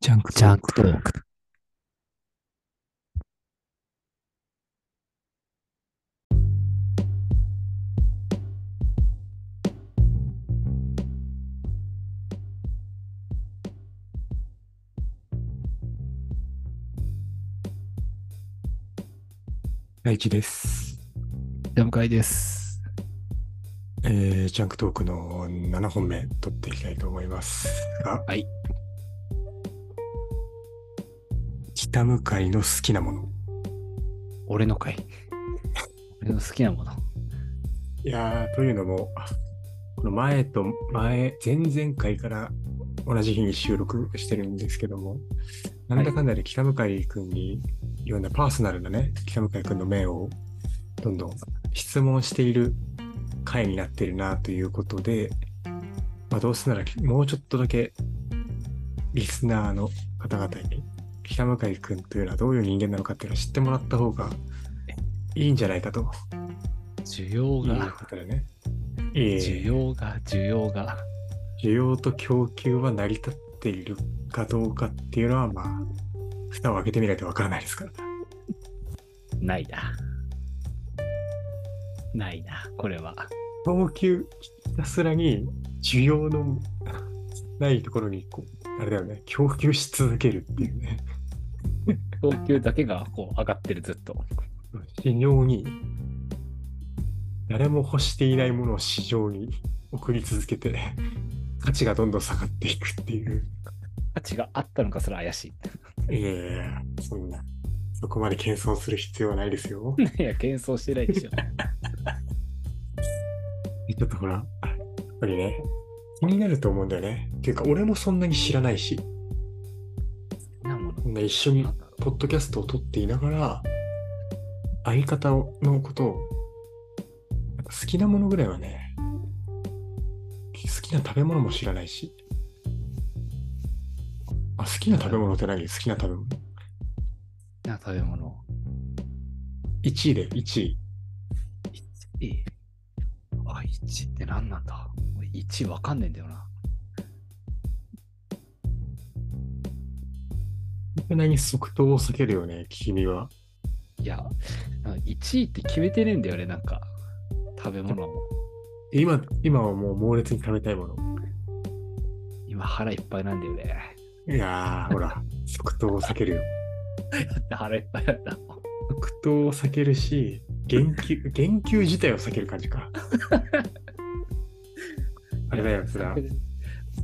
ジャンクジャンクトーク。大地です。ジャム会です。えー、ジャンクトークの7本目撮っていきたいと思いますが、はい。北向かいの好きなもの。俺の会？俺の好きなもの？いやー、というのも、この前と前、前々回から同じ日に収録してるんですけども、なんだかんだで北向井君にいろんなパーソナルなね、北向井君の面をどんどん質問している回になってるなということで、まあ、どうせならもうちょっとだけリスナーの方々に北向井君というのはどういう人間なのかっていうのを知ってもらった方がいいんじゃないかと需要が。いえいえ需要が、需要が。需要と供給は成り立っているかどうかっていうのは、まあ、蓋を開けてみないとわからないですから。ないな。ないな、これは。供給、ひたすらに需要のないところに、こう、あれだよね、供給し続けるっていうね、供給だけがこう上がってる、ずっと。市場に、誰も欲していないものを市場に送り続けて、価値がどんどん下がっていくっていう。価値があったのかすら怪しい。いやいやそんな、そこまで謙遜する必要はないですよ。いや、謙遜してないでしょ。ちょっとほら、やっぱりね、気になると思うんだよね。っていうか、俺もそんなに知らないし、な一緒にポッドキャストを撮っていながら、相方のことを、好きなものぐらいはね、好きな食べ物も知らないし、あ、好きな食べ物って何？好きな食べ物うな食べ物。?1 位で1位。1位？あ、1って何なんだ？俺1わかんねえんだよな。そんなに即答を避けるよね、君は。いや、1位って決めてねえんだよね、なんか。食べ物も。今、今はもう猛烈に食べたいもの。今腹いっぱいなんだよね。いやー、ほら、即答を避けるよ。腹いっぱいなんだ。即答を避けるし、言及、言及自体を避ける感じか。あれだよ、それは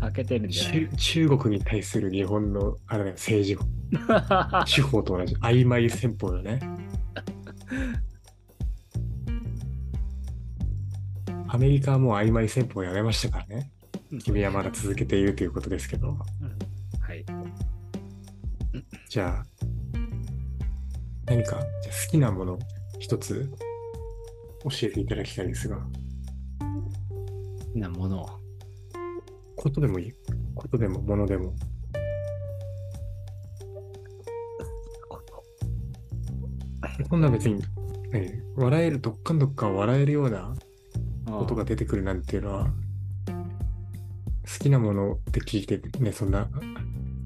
避けてるんじゃない中中国に対する日本のあれだよ政治 手法と同じ曖昧戦法よね。アメリカはもう曖昧戦法をやめましたからね。君はまだ続けているということですけど。はい。じゃあ、何かじゃあ好きなもの一つ教えていただきたいですが、好きなものを。ことでもいい。ことでも、ものでも。こんな別に、ね、笑える、どっかんどっかん笑えるようなことが出てくるなんていうのは、好きなものって聞いてね、そんな、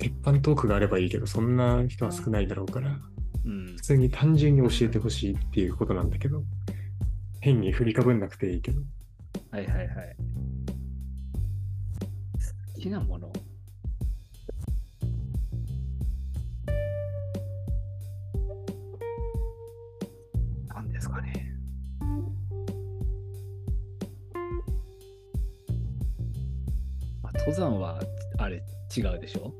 鉄板トークがあればいいけど、そんな人は少ないだろうから、うん普。通に単純に教えてほしいっていうことなんだけど、変に振りかぶんなくていいけど、はいはいはい。好きなもの？登山はあれ違うでしょ？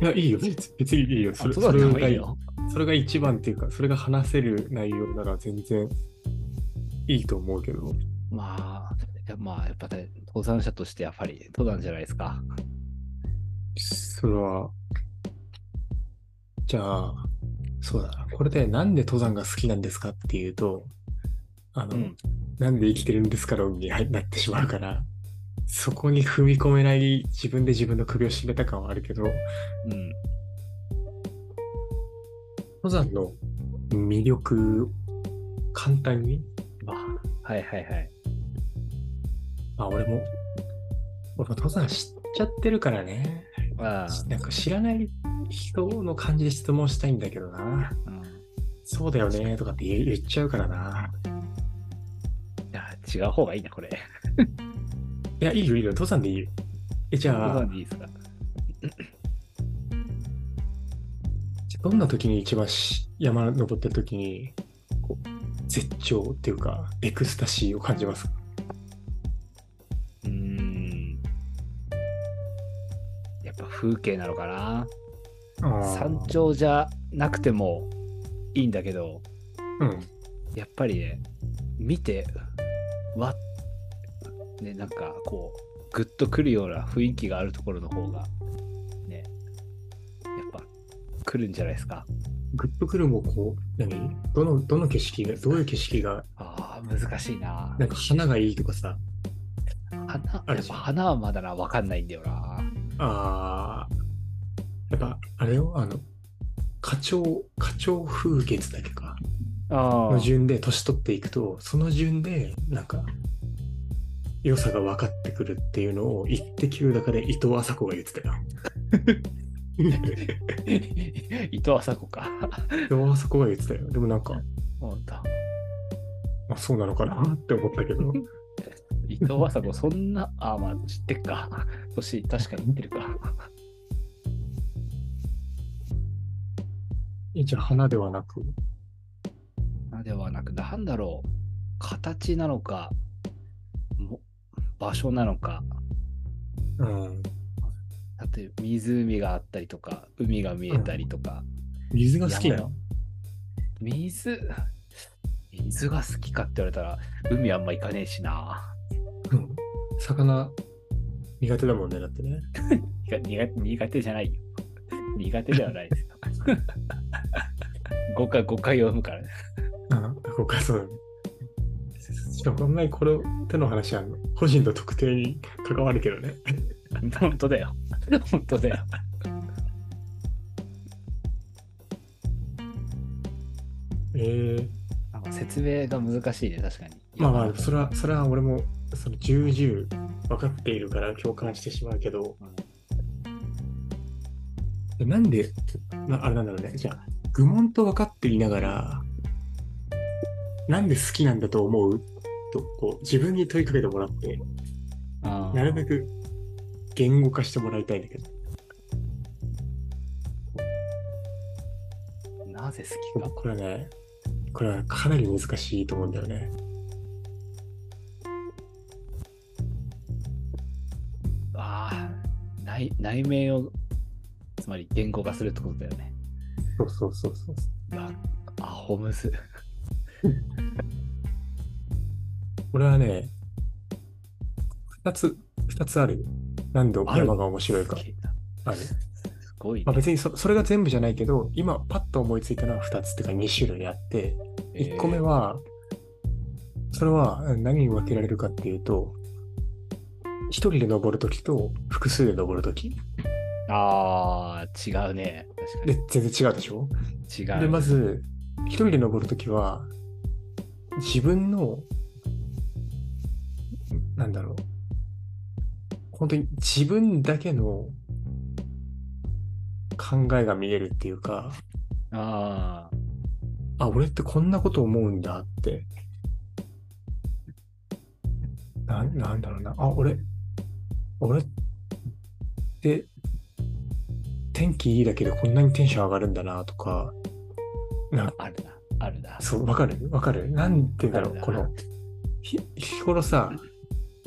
いや、いいよ、別別にいいよ。それあ登山でもそれがいいよ。それが一番っていうか、それが話せる内容なら全然いいと思うけど、まあ、いやまあ、やっぱね、登山者としてやっぱり登山じゃないですか。それは、じゃあ、そうだな。これでなんで登山が好きなんですかっていうと、あの、うんなんで生きてるんですか論に入なってしまうから、そこに踏み込めない自分で自分の首を絞めた感はあるけど、うん。登山の魅力、簡単に、まあ、はいはいはい。あ、俺も、俺も登山知っちゃってるからね。あなんか知らない人の感じで質問したいんだけどな。うん。いそうだよねとかって言言っちゃうからな。や、違う方がいいな、これ。いや、いいよいいよ。登山でいいよ。え、じゃあご存、知いいですか？どんな時に一番し山登ってる時に、こう絶頂っていうか、エクスタシーを感じますか？うーん。やっぱ風景なのかな？山頂じゃなくてもいいんだけど、うん。やっぱりね、見て、わっ、ね、なんかこう、グッとくるような雰囲気があるところの方が、ね、やっぱ来るんじゃないですか。グッとくるもこう、何？どの、どの景色が、どういう景色が、ああ、難しいな。なんか花がいいとかさ、花、あやっぱ花はまだな、わかんないんだよな。あー、やっぱ、あれよ、あの、花鳥、花鳥風月だっけか。あの順で年取っていくと、その順で、なんか、良さが分かってくるっていうのを、一滴の中で伊藤麻子が言ってたよ。伊藤麻子か。伊藤麻子が言ってたよ。でもなんか、本当。まあ、そうなのかなって思ったけど、伊藤麻子、そんな、あ、まあ、知ってっか。年、確かに言ってるか。えじゃあ花ではなく、あではなく、なんだろう。形なのか、も場所なのか、うん、例えば湖があったりとか、海が見えたりとか、水が好きなの？水、水が好きかって言われたら、海あんま行かねえしな。うん。魚、苦手だもんね、だってね。苦手じゃないよ。苦手ではないですよ。5回、5回読むからね。あここからそうだね。しかもあんまりこの手の話は個人の特定に関わるけどね。本当だよ。本当だよ。えー、なんか説明が難しいね、確かに。まあまあ、それは、それは俺も、その重々分かっているから共感してしまうけど、でなんで、なあれなんだろうね。じゃあ、愚問と分かっていながら、なんで好きなんだと思うと、こう、自分に問いかけてもらって、なるべく言語化してもらいたいんだけど。なぜ好きか。これはね、これはかなり難しいと思うんだよね。ああ、内内面を、つまり言語化するってことだよね。そうそうそうそう。うわアホムズ。これはね、二つ、二つある。何度山が面白いかある？すごい、ね。まあ、別にそそれが全部じゃないけど、今パッと思いついたのは2つっていうか2種類あって、1個目は、それは何に分けられるかっていうと、1人で登るときと複数で登るとき。ああ、違うね。確かで、全然違うでしょ？に。違う。で、まず、1人で登るときは、自分の、なんだろう、本当に自分だけの考えが見えるっていうか、ああ、俺ってこんなこと思うんだって。なん、なんだろうな。あ、俺、俺って、天気いいだけでこんなにテンション上がるんだなとか、なあ、あるな。あるな。そう、わかる？わかる？なんて言うんだろう、この、ひ日頃さ、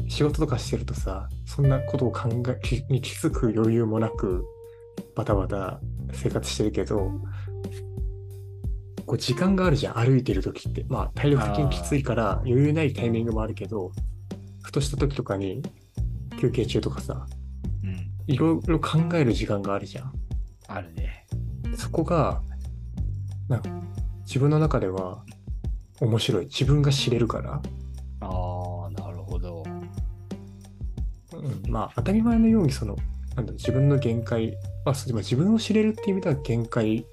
仕事とかしてるとさ、そんなことを考え、きに気づく余裕もなく、バタバタ生活してるけど、こう時間があるじゃん、歩いてる時って。まあ、体力的にきついから余裕ないタイミングもあるけど、ふとした時とかに、休憩中とかさ、うん。いろいろ考える時間があるじゃん。あるね。そこが、なんか自分の中では面白い。自分が知れるから。ああ、まあ当たり前のようにその、なんだ自分の限界、まあ、自分を知れるっていう意味では限界、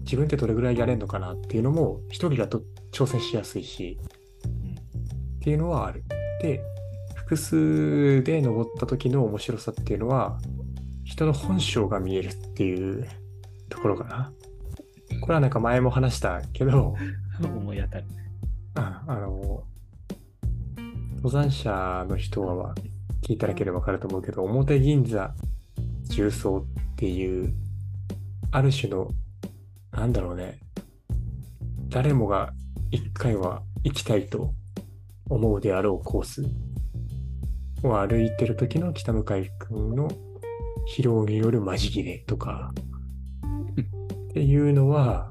自分ってどれぐらいやれるのかなっていうのも一人だと挑戦しやすいし、うんっていうのはある。で、複数で登った時の面白さっていうのは、一人の本性が見えるっていうところかな。これはなんか前も話したけど、思い当たる。ああの、登山者の人は聞いただけでわかると思うけど、表銀座重曹っていう、ある種の、なんだろうね、誰もが一回は行きたいと思うであろうコースを歩いてる時の北向井君の疲労によるまじ切れとか、っていうのは、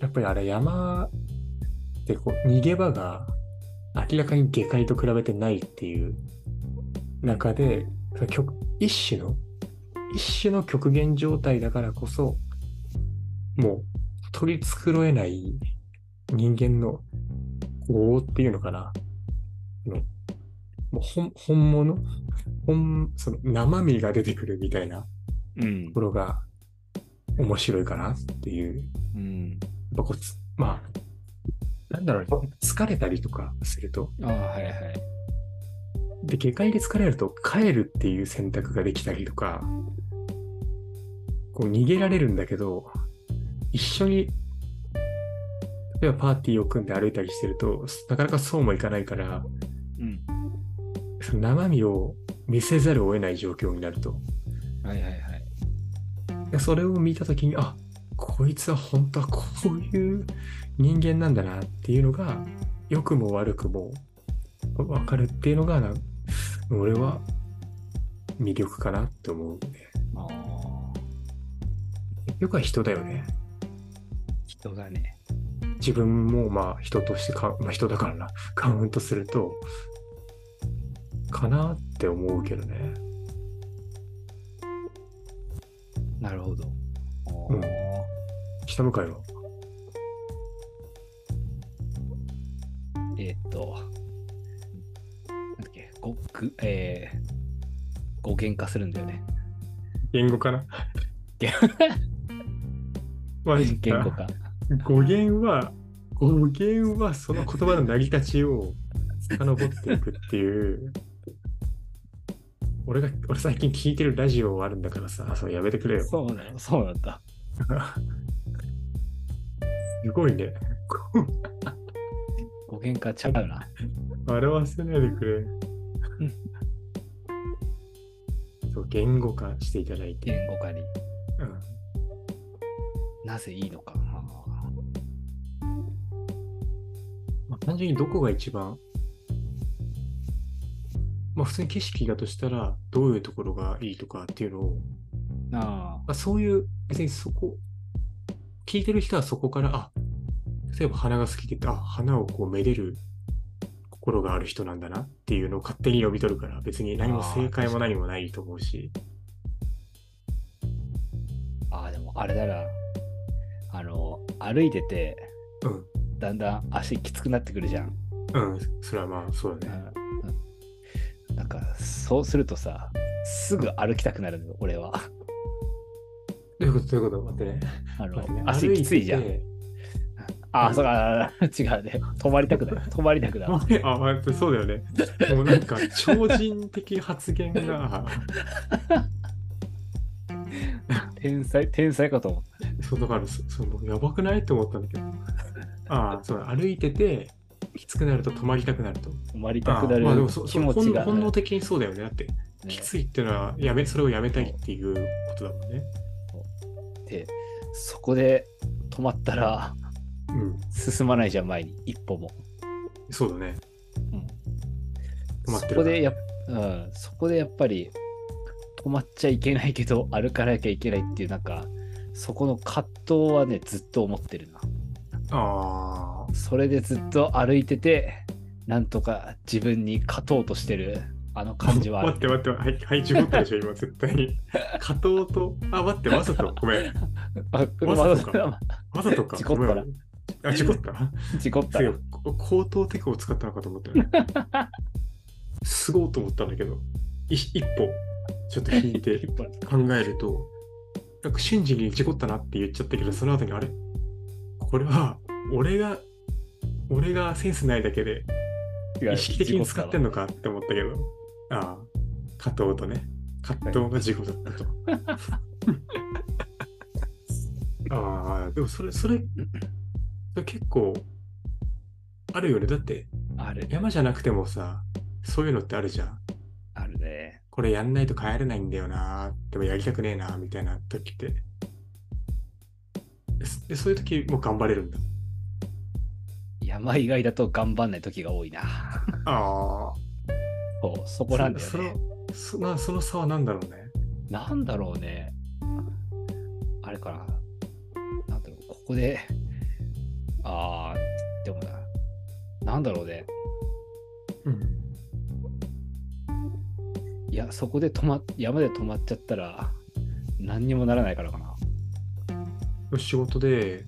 やっぱりあれ山ってこう逃げ場が明らかに下界と比べてないっていう中で、極一種の、一種の極限状態だからこそ、もう取り繕えない人間の業っていうのかな。あのもう本本物？本、その生身が出てくるみたいなうんとこ。ろが面白いかなっていう。うん。やっぱこうつまあ、なんだろうね、疲れたりとかすると、ああ、はいはい。で、下界で疲れると帰るっていう選択ができたりとか、こう逃げられるんだけど、一緒に、例えばパーティーを組んで歩いたりしてると、なかなかそうもいかないから、うん。その生身を見せざるを得ない状況になると。はいはいはい。でそれを見たときに、あこいつは本当はこういう人間なんだなっていうのが、良くも悪くも分かるっていうのがな、俺は魅力かなって思うんで。結局は人だよね。人だね。自分もまあ人としてか、まあ人だからな、カウントすると、かなって思うけどね。なるほど。うんあー北向かいは？えーっと、ごぐ、えー、語源化するんだよね。言語かな？言語化。語源は、語源はその言葉の成り立ちを遡っていくっていう。俺が、俺最近聞いてるラジオあるんだからさ、それやめてくれよ。そうなの、そうなんだ。すごいね。語源化ちゃうな。笑わせないでくれ。そう、言語化していただいて。言語化にうんなぜいいのか。まあ、単純にどこが一番、まあ普通に景色だとしたら、どういうところがいいとかっていうのを、ああまあ、そういう、別にそこ、聞いてる人はそこから、あ、例えば花が好きで、あ、花をこうめでる心がある人なんだなっていうのを勝手に読み取るから、別に何も正解も何もないと思うし、ああ、でもあれだな。あの、歩いてて、うん、だんだん足きつくなってくるじゃん。うん、それはまあそうだね。うんなんか、そうするとさ、すぐ歩きたくなるのよ、俺は。どういうことどういうこと？待ってね。あのね足きついじゃんああ、そうか、違うね。止まりたくない。止まりたくない。あ、待ってそうだよね。もうなんか超人的発言が、天才、天才かと思っそうだからそ、そのやばくない？って思ったんだけど。ああ、そう歩いてて、きつくなると止まりたくなると。た。止まりたあくなるあまあでもそ気持ちが、本能的にそうだよね。だって、ねきついっていうのはやめ、それをやめたいっていうことだもんね。で、そこで止まったらうん、進まないじゃん、前に。一歩も。そうだね。うん止まってるからそこでやっ、うん、そこでやっぱり止まっちゃいけないけど 歩かなきゃいけないっていうなんかそこの葛藤はねずっと思ってるなああ、それでずっと歩いててなんとか自分に勝とうとしてるあの感じはあ 待るって待って、はい、はい、事故ったでしょ、今、絶対に。加藤と、あ、待って、わざと、ごめん。あわざとかまわざとか。事故ったらごめんあ、事故った？事故った口頭テクを使ったのかと思ったよね。すごいと思ったんだけど、い一歩、ちょっと引いて 考えると、なんか瞬時に事故ったなって言っちゃったけど、その後にあれ？これは、俺が、俺がセンスないだけで、意識的に使ってんののかって思ったけど、ああ、加藤とね。葛藤が事故だったと。ああ、でもそれ、それ、それ結構、あるよね。だって、ある。山じゃなくてもさ、そういうのってあるじゃん。あるね。これやんないと帰れないんだよな。でもやりたくねえな、みたいな時って。でそういう時も頑張れるんだ。山以外だと頑張んない時が多いな。ああ。そう、そこなんだよそね。のそなその差は何だろうね。なんだろうね。あれかな。なんだろう、ここで、でもな、なんだろうね。うん。いや、そこで止まっ、山で止まっちゃったら、何にもならないからかな。仕事で、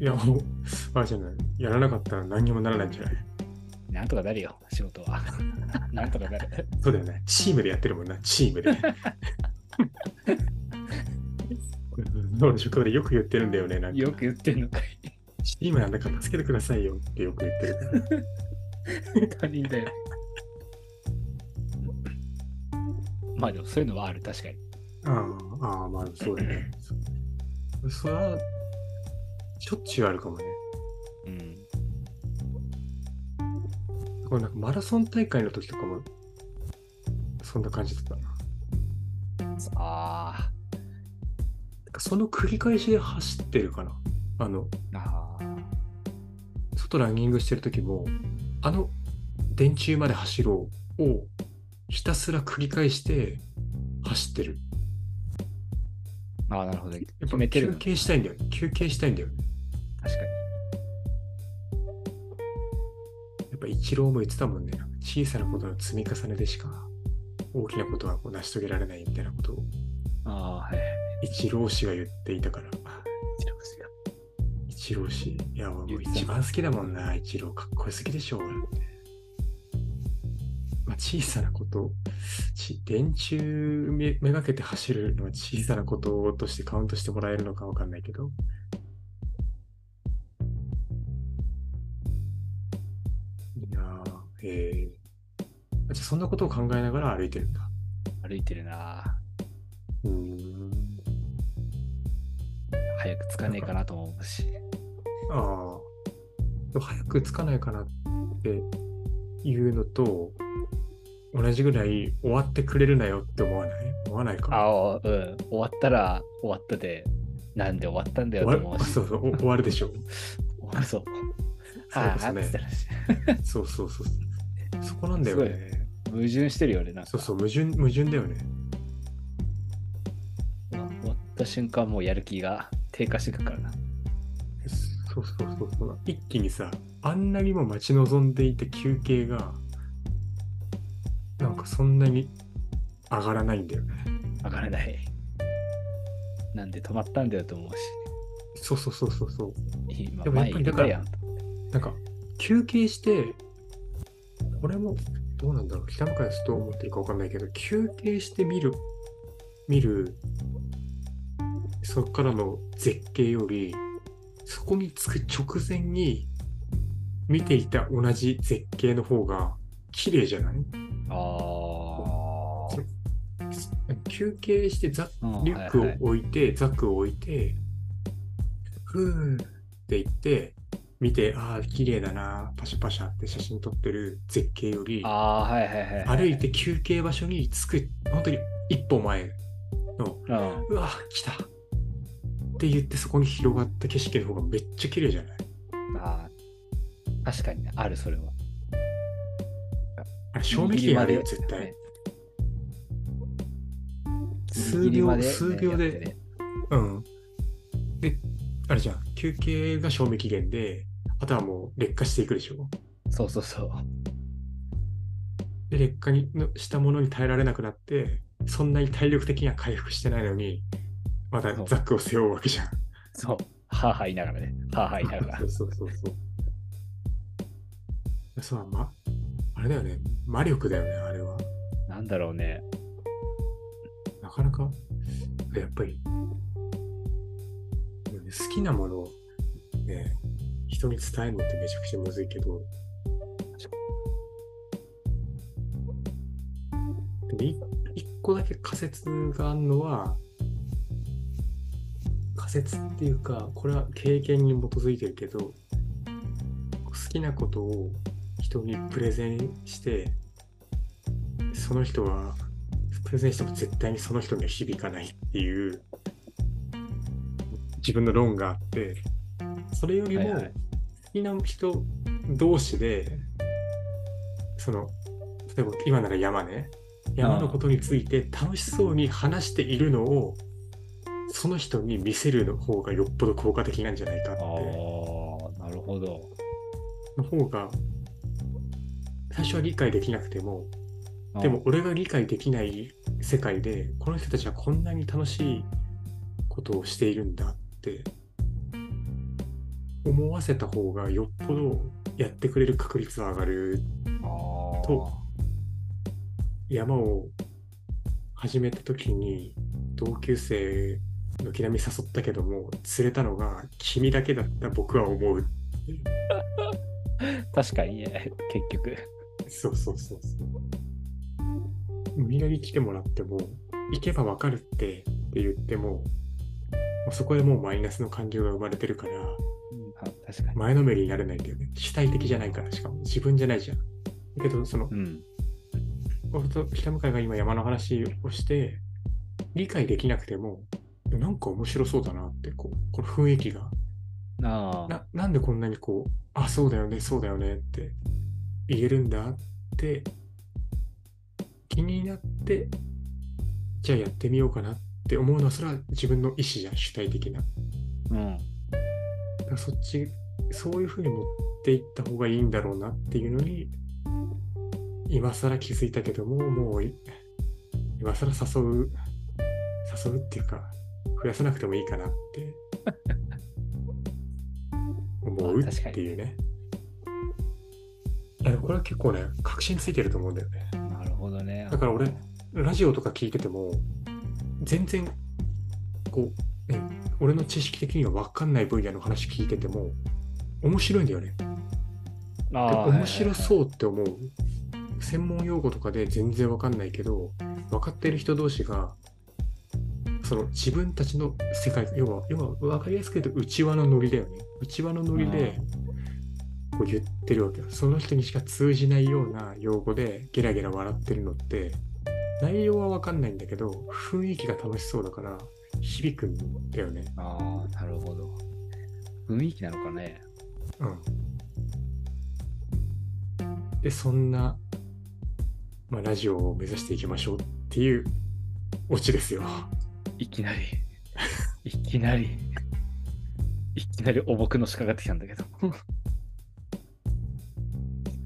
いや、もう、あれじゃない。やらなかったら何にもならないんじゃない？なんとかなるよ、仕事は。なんとかなる。そうだよね。チームでやってるもんな、チームで。俺、職場でよく言ってるんだよね。なんかよく言ってんのかい。チームなんだから助けてくださいよってよく言ってるから。他人だよ。まあでもそういうのはある、確かに。ああ、ああ、まあそうだね。そ それは、しょっちゅうあるかもね。うん。これなんかマラソン大会の時とかも、そんな感じだったな。あなんかその繰り返しで走ってるかな。あの、あ。あ外ランニングしてる時も、あの電柱まで走ろうをひたすら繰り返して走ってる。あ。ああ、なるほど。やっぱ。休憩したいんだよね。休憩したいんだよね。確かに。やっぱ一郎も言ってたもんね。小さなことの積み重ねでしか大きなことはこう成し遂げられないみたいなことをああ、はい。一郎氏が言っていたから。一郎氏。いや、もう一番好きだもんな、一郎。かっこよすぎでしょう。まあ、小さなこと、ち電柱めめがけて走るのは小さなこととしてカウントしてもらえるのかわかんないけど。いやー、えー、じゃあそんなことを考えながら歩いてるんだ。歩いてるな。うーん。早く着かねえかなとも思うし。ああ。早く着かないかなっていうのと、同じぐらい終わってくれるなよって思わない？思わないか？ああ、うん。終わったら終わったで、なんで終わったんだよ終と思うそうそう、お終わるでしょ。終わるそう。そうですね そうそうそう。そこなんだよね。矛盾してるよね、なんか。そうそう、矛盾、矛盾だよね。終わった瞬間もうやる気が低下してくからな。そうそうそうそう。一気にさ、あんなにも待ち望んでいた休憩が、なんかそんなに上がらないんだよね。上がらない。なんで止まったんだよと思うし。そうそうそうそうそう。今でもやっ前ぱりだから。なんか、休憩して、これもどうなんだろう、北向井ですどう思ってるかわかんないけど、休憩して見る、見る、そこからの絶景より、そこに着く直前に見ていた同じ絶景の方が綺麗じゃない？あ休憩してザあ。リュックをはいはい置いて、ザックを置いて、ふーって言って、見て、ああ、綺麗だな、パシャパシャって写真撮ってる絶景より、ああ、はいはいはい。歩いて休憩場所に着く、本当に一歩前の、うん。うわ、来たって言ってそこに広がった景色の方がめっちゃ綺麗じゃない？ああ。確かにね、あるそれは。あれ、賞味期限あるよ、絶対。ね数秒、ね数秒でねうん。で、あれじゃん、休憩が賞味期限で、あとはもう劣化していくでしょ？そうそうそう。で、劣化にのしたものに耐えられなくなって、そんなに体力的には回復してないのに、まだザックを背負うわけじゃん。そう。はあはあ言いながらね。はあはあ言いながらそう。そうそうそう。そう、ま、あれだよね。魔力だよね、あれは。なんだろうね。なかなか、やっぱり、好きなものをね、人に伝えるのってめちゃくちゃむずいけど、でもい個だけ仮説があるのは、仮説っていうか、これは経験に基づいてるけど、好きなことを人にプレゼンして、その人は、プレゼンしても絶対にその人には響かないっていう、自分の論があって、それよりも、好きな人同士で、その、例えば今なら山ね、山のことについて楽しそうに話しているのを、その人に見せるの方がよっぽど効果的なんじゃないかって、ああ、なるほど。の方が、最初は理解できなくても、でも俺が理解できない世界で、この人たちはこんなに楽しいことをしているんだって思わせた方がよっぽどやってくれる確率は上がる。と山を始めた時に同級生の木並み誘ったけども釣れたのが君だけだった僕は思う 確かにね、結局。そうそうそうそうみんなに来てもらっても行けばわかるってって言ってもそこでもうマイナスの感情が生まれてるからうんあ確かに。前のめりになれないんだよね主体的じゃないからしかも自分じゃないじゃんだけどそのうん。北向井が今山の話をして理解できなくてもなんか面白そうだなってこうこの雰囲気が。ななんでこんなにこうあそうだよねそうだよねって言えるんだって気になってじゃあやってみようかなって思うのはそれは自分の意思じゃん主体的な。うん。だそっちそういうふうに持っていった方がいいんだろうなっていうのに今更気づいたけどももうい今更誘う誘うっていうか増やさなくてもいいかなって 思うっていうねいやこれは結構ね確信ついてると思うんだよねなるほどね。だから俺ラジオとか聞いてても全然こう、ね、俺の知識的には分かんない分野の話聞いてても面白いんだよね。面白う。そうって思う。専門用語とかで全然分かんないけど分かってる人同士がその自分たちの世界要は要は分かりやすく言うと内輪のノリだよね。内輪のノリでこう言ってるわけよ。その人にしか通じないような用語でゲラゲラ笑ってるのって内容は分かんないんだけど雰囲気が楽しそうだから響くんだよね。ああ、なるほど。雰囲気なのかね。うん。で、そんな、まあ、ラジオを目指していきましょうっていうオチですよ。いきなり、いきなり、いきなり重くのしかかってきたんだけど。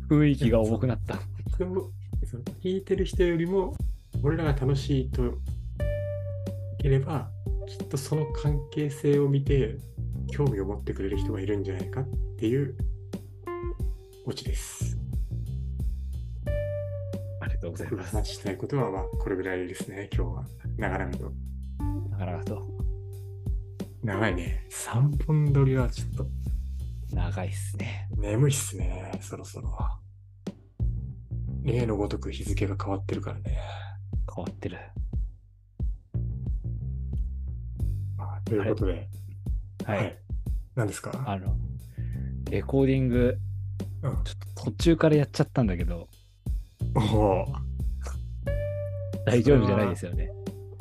雰囲気が重くなった。でもその聞いてる人よりも俺らが楽しいといければきっとその関係性を見て興味を持ってくれる人がいるんじゃないかっていうオチです。ありがとうございます。話したいことはまあこれぐらいですね今日は長々と。なかなかと長いね。3本撮りはちょっと長いっすね。眠いっすね、そろそろ。例のごとく日付が変わってるからね。変わってる。まあ、ということで、はい。何ですか？あの、レコーディング、うんちょっと途中からやっちゃったんだけど、おお大丈夫じゃないですよね。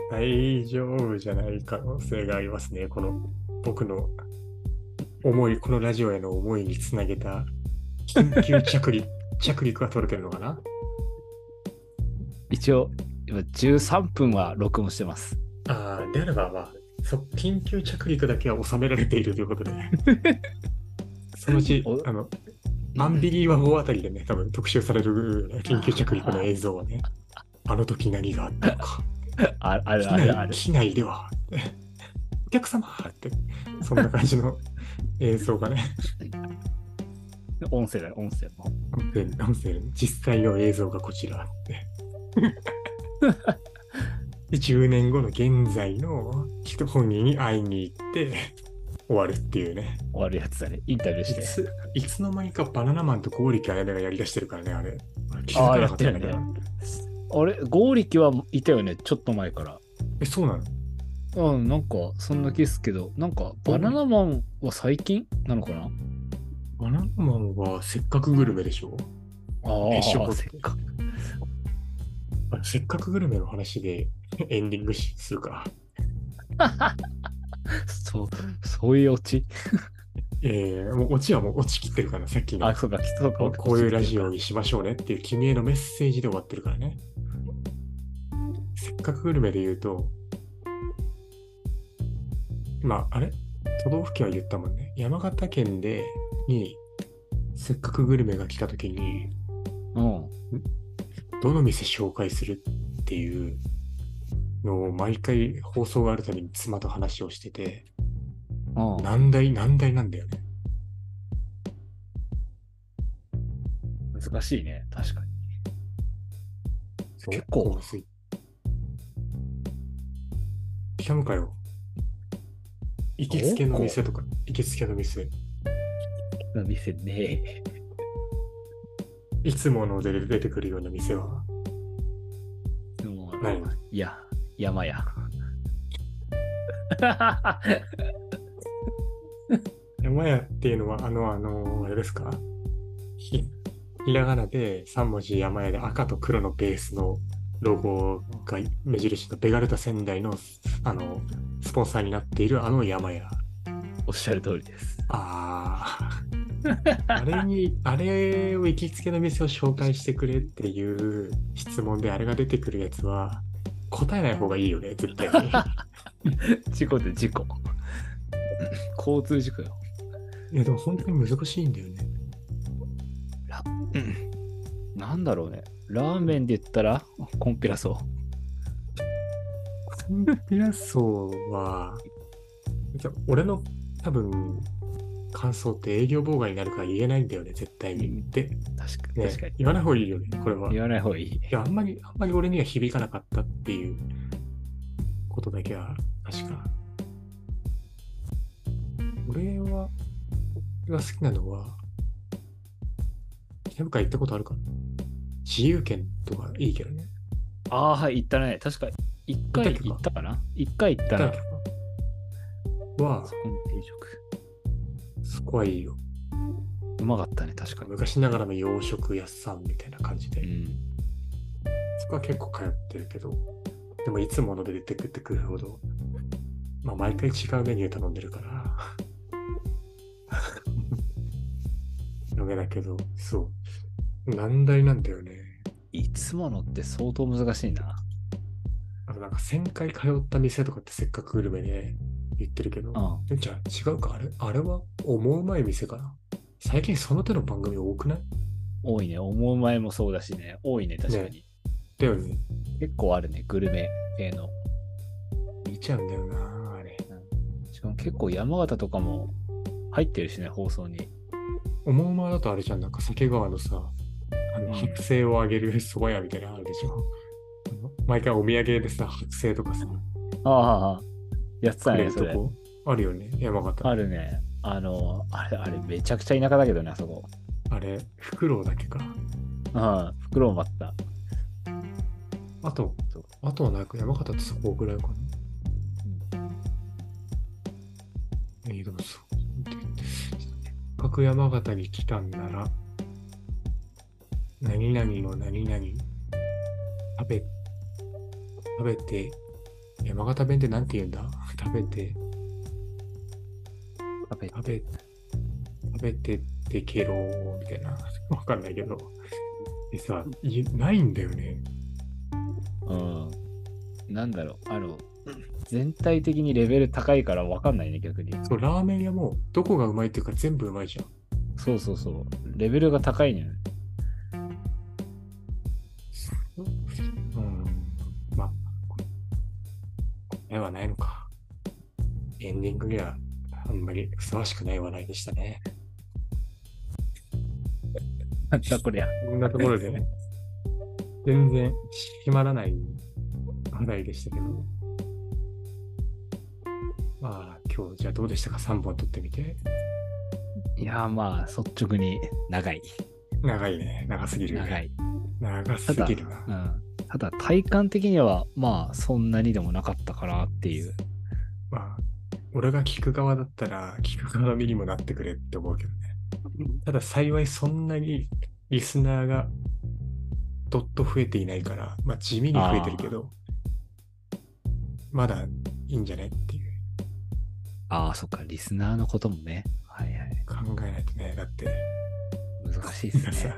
大丈夫じゃない可能性がありますね。この僕の思い、このラジオへの思いにつなげた緊急着陸 着陸は取れてるのかな？一応、今13分は録音してます。ああ、であればまあ、そ緊急着陸だけは収められているということで。そのうちお、あの、アンビリーバボーあたりでね、多分特集される緊急着陸の映像はね、あの時何があったのか。あある機あるある内。機内では、お客様って、そんな感じの 映像がね、音声だよ、音声も。音声音声の実際の映像がこちらあって。で10年後の現在の人本人に会いに行って終わるっていうね。終わるやつだね。インタビューいして。ついつの間にかバナナマンと剛力彩芽がやりだしてるからね、あれ。ああ、やってるね。あれ、剛力はいたよね、ちょっと前から。え、そうなの？うん、なんか、そんな気っすけど、なんか、バナナマンは最近？なのかな？バナナマンはせっかくグルメでしょ？ああ、せっかく。あせっかくグルメの話でエンディングしするか。そう、そういうオチ？えー、もうオチはもう落ちきってるから、さっきのあ、そうか、そうか。こういうラジオにしましょうねっていう君へのメッセージで終わってるからね。せっかくグルメで言うと、まあ、あれ？都道府県は言ったもんね。山形県で、に、せっかくグルメが来た時に、うん。どの店紹介するっていうのを毎回放送があるたびに妻と話をしてて、うん。難題、難題なんだよね。難しいね、確かに。結構むずい。キャムかよ。行きつけの店とか、行きつけの店。店ねいつもので出てくるような店は。ないいや、山や。山屋っていうのは、あの、あの、あれですか？ひひらがなで3文字山屋で赤と黒のベースのロゴが目印のベガルタ仙台の、あの、スポンサーになっているあの山屋。おっしゃる通りです。ああ。あれに、あれを行きつけの店を紹介してくれっていう質問であれが出てくるやつは答えない方がいいよね、絶対に。事故で事故。交通事故よ。いや、でも本当に難しいんだよね。なんだろうね。ラーメンで言ったら、コンピラソコンピラソーは、じゃ俺の多分感想って営業妨害になるから言えないんだよね、絶対に。うんで、確かに。ね確かに。言わない方がいいよね、これは。い言わない方がいい。や、あんまり、あんまり俺には響かなかったっていうことだけは確か。俺は、俺が好きなのは、北海行ったことあるかな？自由券とかいいけどね。ああ、はい、行ったね。確か、一回行ったか？な？一回行ったな。だけどはそ、この定食。そこはいいよ。うまかったね、確かに。昔ながらの洋食屋さんみたいな感じで。うん。そこは結構通ってるけど、でもいつもので出てくってくるほど、まあ毎回違うメニュー頼んでるから、ダメだけど、そう。難題なんだよね。いつものって相当難しいな。あとなんか1000回通った店とかってせっかくグルメで言ってるけど、うん。えじゃあ違うか？あれあれは思うまい店かな？最近その手の番組多くない？多いね。思う前もそうだしね。多いね、確かに。だよね。結構あるね、グルメ系の。見ちゃうんだよな、あれ。しかも結構山形とかも入ってるしね、放送に。思うまだとあれじゃん、なんか酒川のさ、あのうん剥製をあげる 蕎麦屋みたいなのあるでしょ？毎回お土産でさ、剥製とかさ、ああ、やってたね、それ。あるよね、山形。あるね。あの、あれ、あれ、めちゃくちゃ田舎だけどね、あそこ。あれ、フクロウだけか。うん、袋もあった。あとあとはなんか山形ってそこぐらいかな？えー、でもそう。かく山形に来たんなら、何々の何々食べ、食べて、山形弁ってなんて言うんだ？食べて、食べ食べ、食べてってけろみたいな。わかんないけど。でさ、いないんだよね。うん。なんだろう、あの、全体的にレベル高いから分かんないね、逆に。そう、ラーメン屋もどこがうまいっていうか全部うまいじゃん。そうそうそう。レベルが高いね。うん。まあ、答えはないのか。エンディングにはあんまりふさわしくない話題でしたね。なんだこりゃ。こんなところで、全然閉まらない話題でしたけど。今日じゃあどうでしたか ?3 本撮ってみて。いやーまあ、率直に長い。長いね。長すぎる。長い。長すぎるな。うん。たただ体感的にはまあそんなにでもなかったかなっていう。まあ、俺が聞く側だったら、聞く側にもなってくれって思うけどね。ただ幸いそんなにリスナーがどっと増えていないから、まあ地味に増えてるけど、まだいいんじゃないっていうああ、そっか、リスナーのこともね。はいはい。考えないとね。だって、難しいですね。、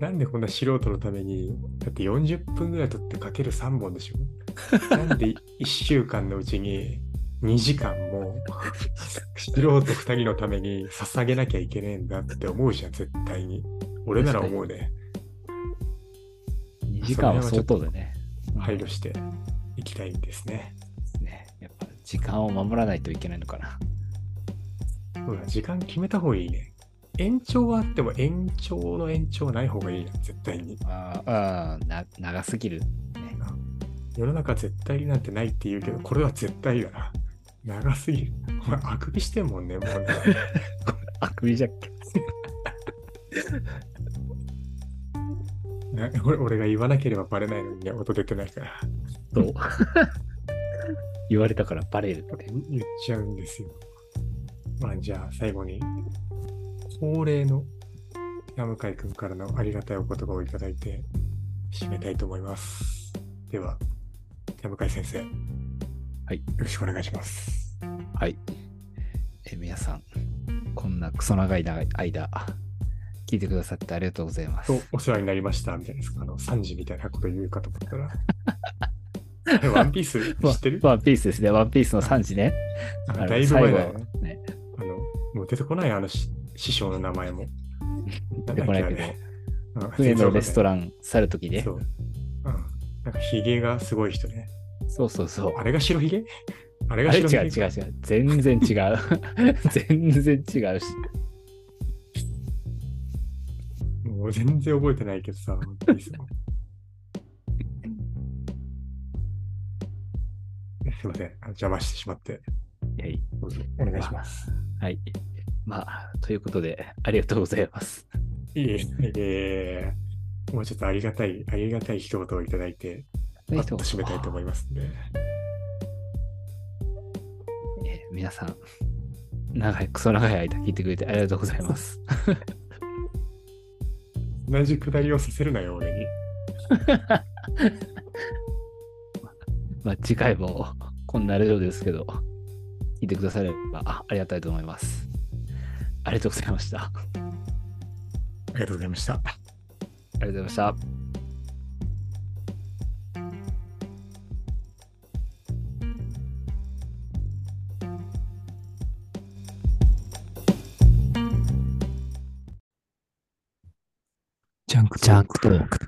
なんでこんな素人のために、だって40分ぐらい取ってかける3本でしょ？なんで1週間のうちに2時間も素人2人のために捧げなきゃいけねえんだって思うじゃん、絶対に。俺なら思うね。2時間は相当だね。配慮していきたいんですね。ね。時間を守らないといけないのかな。そうだ、時間決めた方がいいね。延長はあっても延長の延長はない方がいいな、絶対に。あーあー、な長すぎる。ね。世の中絶対なんてないって言うけど、これは絶対だな。長すぎる。お前、あくびしてんもんね、もうね。あくびじゃっけな 俺俺が言わなければバレないのにね、音出てないから。と 言われたからバレるって。言っちゃうんですよ。まあ、じゃあ最後に、恒例の山向井くんからのありがたいお言葉をいただいて、締めたいと思います。では、山向井先生。はいよろしくお願いします。はい。え皆さん、こんなクソ長い間、聞いてくださってありがとうございますと。、お世話になりました、みたいな。あの、3時みたいなこと言うかと思ったら。え ワンピース知ってる？ワンピースですね。ワンピースの3時ね。だいぶ前だよ最ね。あの、もう出てこない、あのし師匠の名前も。出てこないけど、ど船のレストンラン去るときねそ。う。うん。なんかヒゲがすごい人ね。そうそうそう。あれが白ひげあれが白ひげう違う違う。全然違う。全然違うし。もう全然覚えてないけどさ、ワンピースもすいません。邪魔してしまって。はい。お願いします。はい。まあ、ということで、ありがとうございます。いえいえ、もうちょっとありがたい、ありがたい一言をいただいて、パッと締めたいと思いますんで。えー皆さん、長い、クソ長い間聞いてくれてありがとうございます。同じくだりをさせるなよ、俺に。まあ、次回もこんなレジオですけど、聞いてくださればあありがたいと思います。ありがとうございました。あありがとうございました。りがとうございました。ジャンクジャンクトーク。